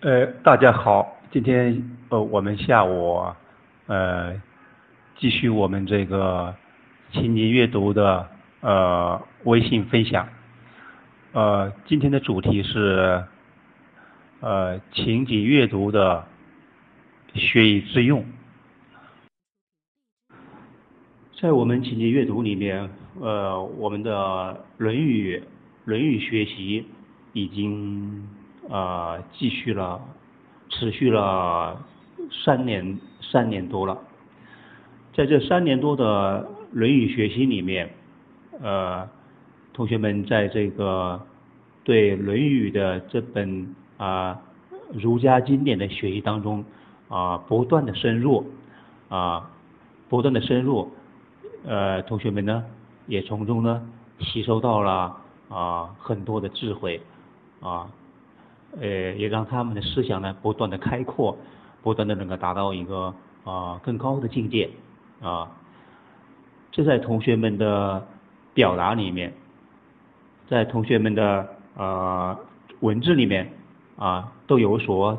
呃，大家好，今天呃我们下午呃继续我们这个情景阅读的呃微信分享，呃今天的主题是呃情景阅读的学以致用，在我们情景阅读里面，呃我们的《论语》《论语》学习已经。啊，继续了，持续了三年三年多了，在这三年多的《论语》学习里面，呃，同学们在这个对《论语》的这本啊儒家经典的学习当中啊，不断的深入啊，不断的深入，呃，同学们呢也从中呢吸收到了啊很多的智慧啊。呃，也让他们的思想呢不断的开阔，不断的能够达到一个啊更高的境界啊。这在同学们的表达里面，在同学们的呃文字里面啊都有所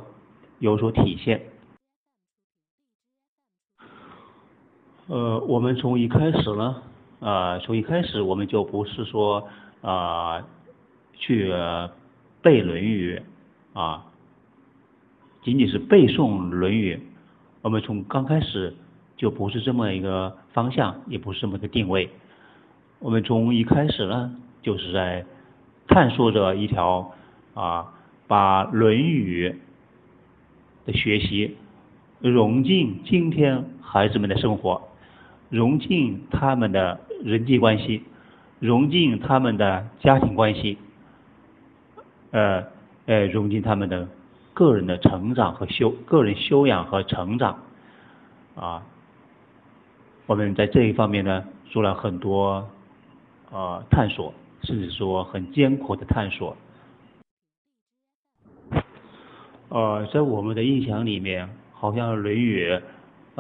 有所体现。呃，我们从一开始呢啊，从一开始我们就不是说啊去背《论语》。啊，仅仅是背诵《论语》，我们从刚开始就不是这么一个方向，也不是这么个定位。我们从一开始呢，就是在探索着一条啊，把《论语》的学习融进今天孩子们的生活，融进他们的人际关系，融进他们的家庭关系，呃。呃，融进他们的个人的成长和修个人修养和成长啊，我们在这一方面呢做了很多呃探索，甚至说很艰苦的探索。呃，在我们的印象里面，好像《论语》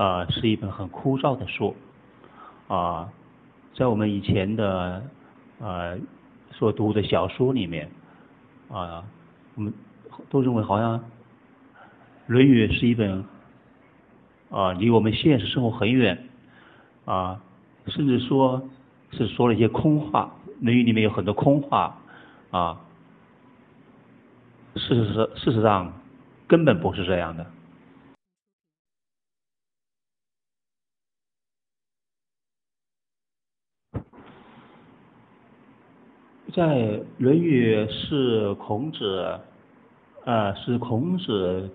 啊是一本很枯燥的书啊，在我们以前的呃所读的小说里面啊。我们都认为好像《论语》是一本啊离我们现实生活很远啊，甚至说是说了一些空话，《论语》里面有很多空话啊。事实是事实上根本不是这样的，在《论语》是孔子。啊，是孔子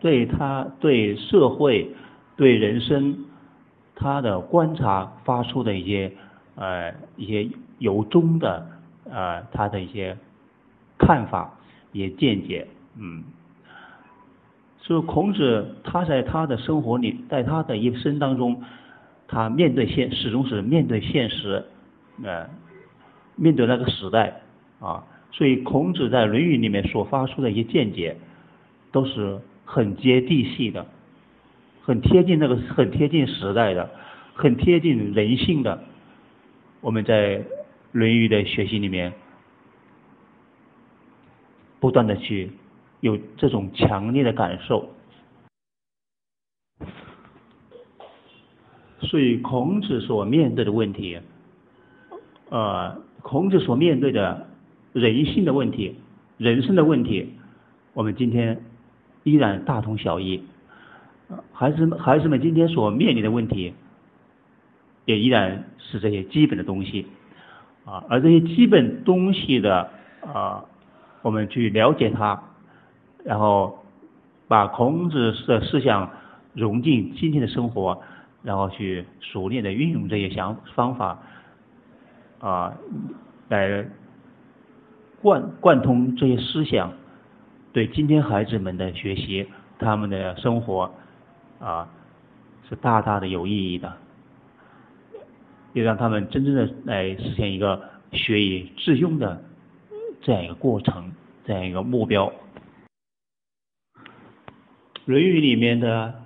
对他对社会、对人生他的观察发出的一些呃一些由衷的呃他的一些看法、一些见解，嗯，所以孔子他在他的生活里，在他的一生当中，他面对现始终是面对现实，呃，面对那个时代啊。所以，孔子在《论语》里面所发出的一些见解，都是很接地气的，很贴近那个，很贴近时代的，很贴近人性的。我们在《论语》的学习里面，不断的去有这种强烈的感受。所以，孔子所面对的问题，呃，孔子所面对的。人性的问题，人生的问题，我们今天依然大同小异。孩子们，孩子们今天所面临的问题，也依然是这些基本的东西。啊，而这些基本东西的啊，我们去了解它，然后把孔子的思想融进今天的生活，然后去熟练的运用这些想方法，啊，来。贯贯通这些思想，对今天孩子们的学习、他们的生活啊，是大大的有意义的，也让他们真正的来实现一个学以致用的这样一个过程、这样一个目标。《论语》里面的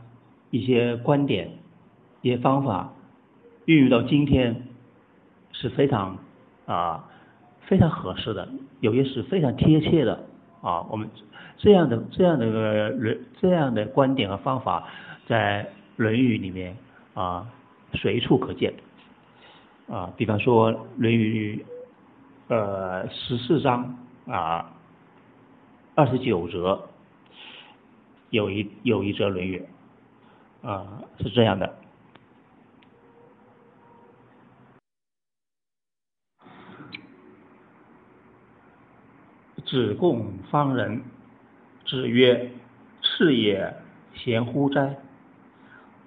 一些观点、一些方法，运用到今天是非常啊。非常合适的，有些是非常贴切的啊，我们这样的这样的个论这样的观点和方法，在《论语》里面啊随处可见啊。比方说《论语》呃十四章啊二十九则有一有一则《论语》啊是这样的。子贡方人，子曰：“是也，贤乎哉？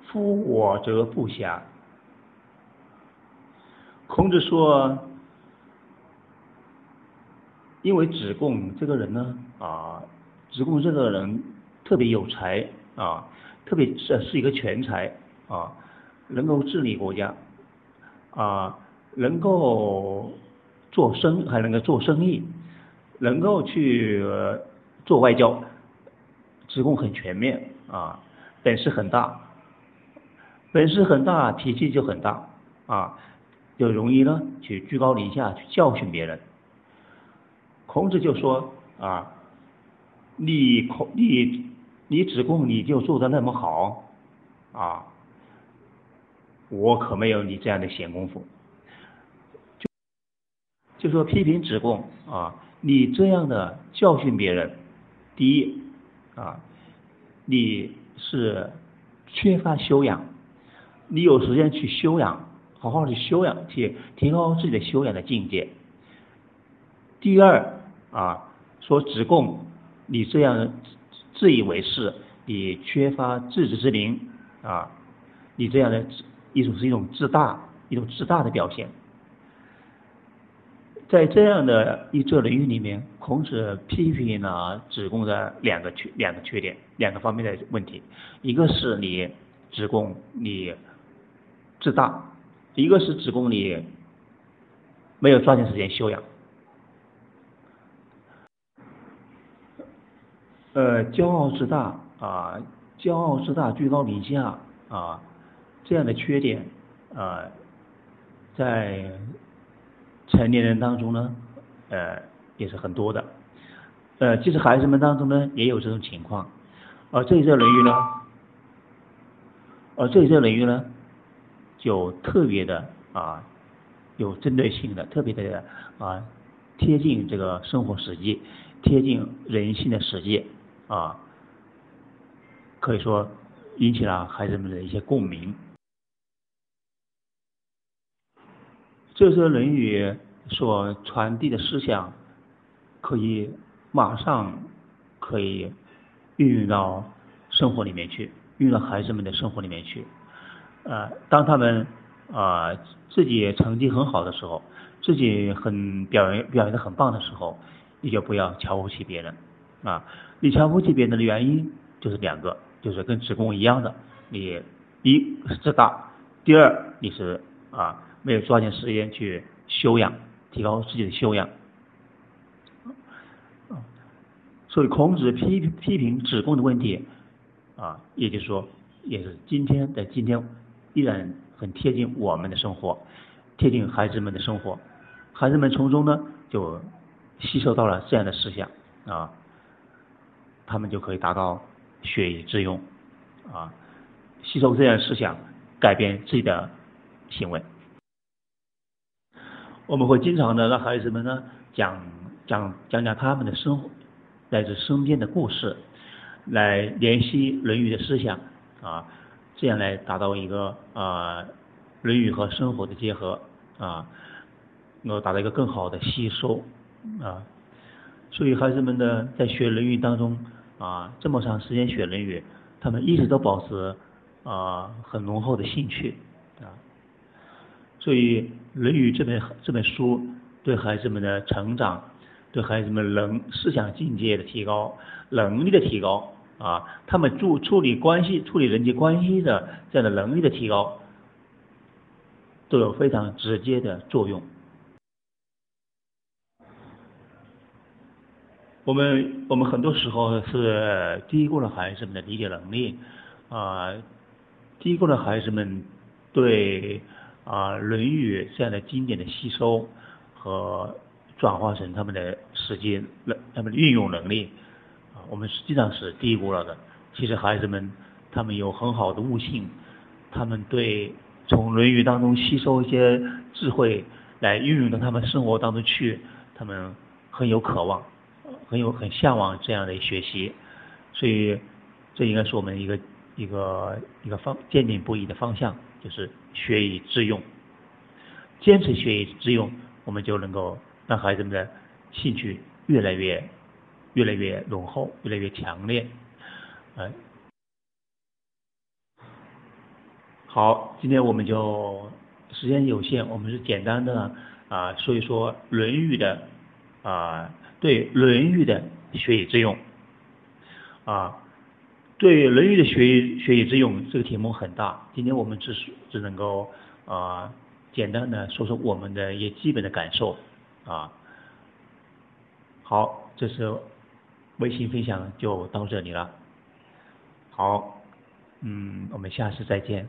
夫我则不暇。”孔子说：“因为子贡这个人呢，啊，子贡这个人特别有才啊，特别是是一个全才啊，能够治理国家啊，能够做生还能够做生意。”能够去做外交，职贡很全面啊，本事很大，本事很大，脾气就很大啊，就容易呢去居高临下去教训别人。孔子就说啊，你孔你你子贡你就做的那么好啊，我可没有你这样的闲工夫。就就说批评子贡啊。你这样的教训别人，第一啊，你是缺乏修养，你有时间去修养，好好的修养，去提高自己的修养的境界。第二啊，说子贡，你这样自以为是，你缺乏自知之明啊，你这样的一种是一种自大，一种自大的表现。在这样的一则论语里面，孔子批评了子贡的两个缺两个缺点，两个方面的问题，一个是你子贡你自大，一个是子贡你没有抓紧时间修养，呃，骄傲自大啊，骄傲自大，居高临下啊，这样的缺点啊，在。成年人当中呢，呃，也是很多的，呃，其实孩子们当中呢，也有这种情况，而这一则论语呢，而这一则论语呢，就特别的啊，有针对性的，特别的啊，贴近这个生活实际，贴近人性的实际啊，可以说引起了孩子们的一些共鸣。这些《论语》所传递的思想，可以马上可以运用到生活里面去，运用到孩子们的生活里面去。呃，当他们啊自己成绩很好的时候，自己很表现表现的很棒的时候，你就不要瞧不起别人啊！你瞧不起别人的原因就是两个，就是跟子贡一样的，你一是自大，第二你是啊。没有抓紧时间去修养，提高自己的修养，所以孔子批批评子贡的问题，啊，也就是说，也是今天的今天依然很贴近我们的生活，贴近孩子们的生活，孩子们从中呢就吸收到了这样的思想啊，他们就可以达到学以致用，啊，吸收这样思想，改变自己的行为。我们会经常的让孩子们呢讲讲讲讲他们的生活，来自身边的故事，来联系《论语》的思想啊，这样来达到一个啊《论语》和生活的结合啊，能够达到一个更好的吸收啊。所以孩子们呢在学《论语》当中啊，这么长时间学《论语》，他们一直都保持啊很浓厚的兴趣。所以《论语》这本这本书对孩子们的成长，对孩子们能思想境界的提高、能力的提高啊，他们处处理关系、处理人际关系的这样的能力的提高，都有非常直接的作用。我们我们很多时候是低估了孩子们的理解能力啊，低估了孩子们对。啊，《论语》这样的经典的吸收和转化成他们的实际能他们的运用能力啊，我们实际上是低估了的。其实孩子们他们有很好的悟性，他们对从《论语》当中吸收一些智慧来运用到他们生活当中去，他们很有渴望，很有很向往这样的学习，所以这应该是我们一个一个一个方坚定不移的方向，就是学以致用，坚持学以致用，我们就能够让孩子们的兴趣越来越越来越浓厚，越来越强烈。哎，好，今天我们就时间有限，我们是简单的啊说一说《论语》的啊对《论语》的学以致用啊对《论语》的学以学以致用这个题目很大，今天我们只是只能够啊简单的说说我们的一些基本的感受啊。好，这是微信分享就到这里了。好，嗯，我们下次再见。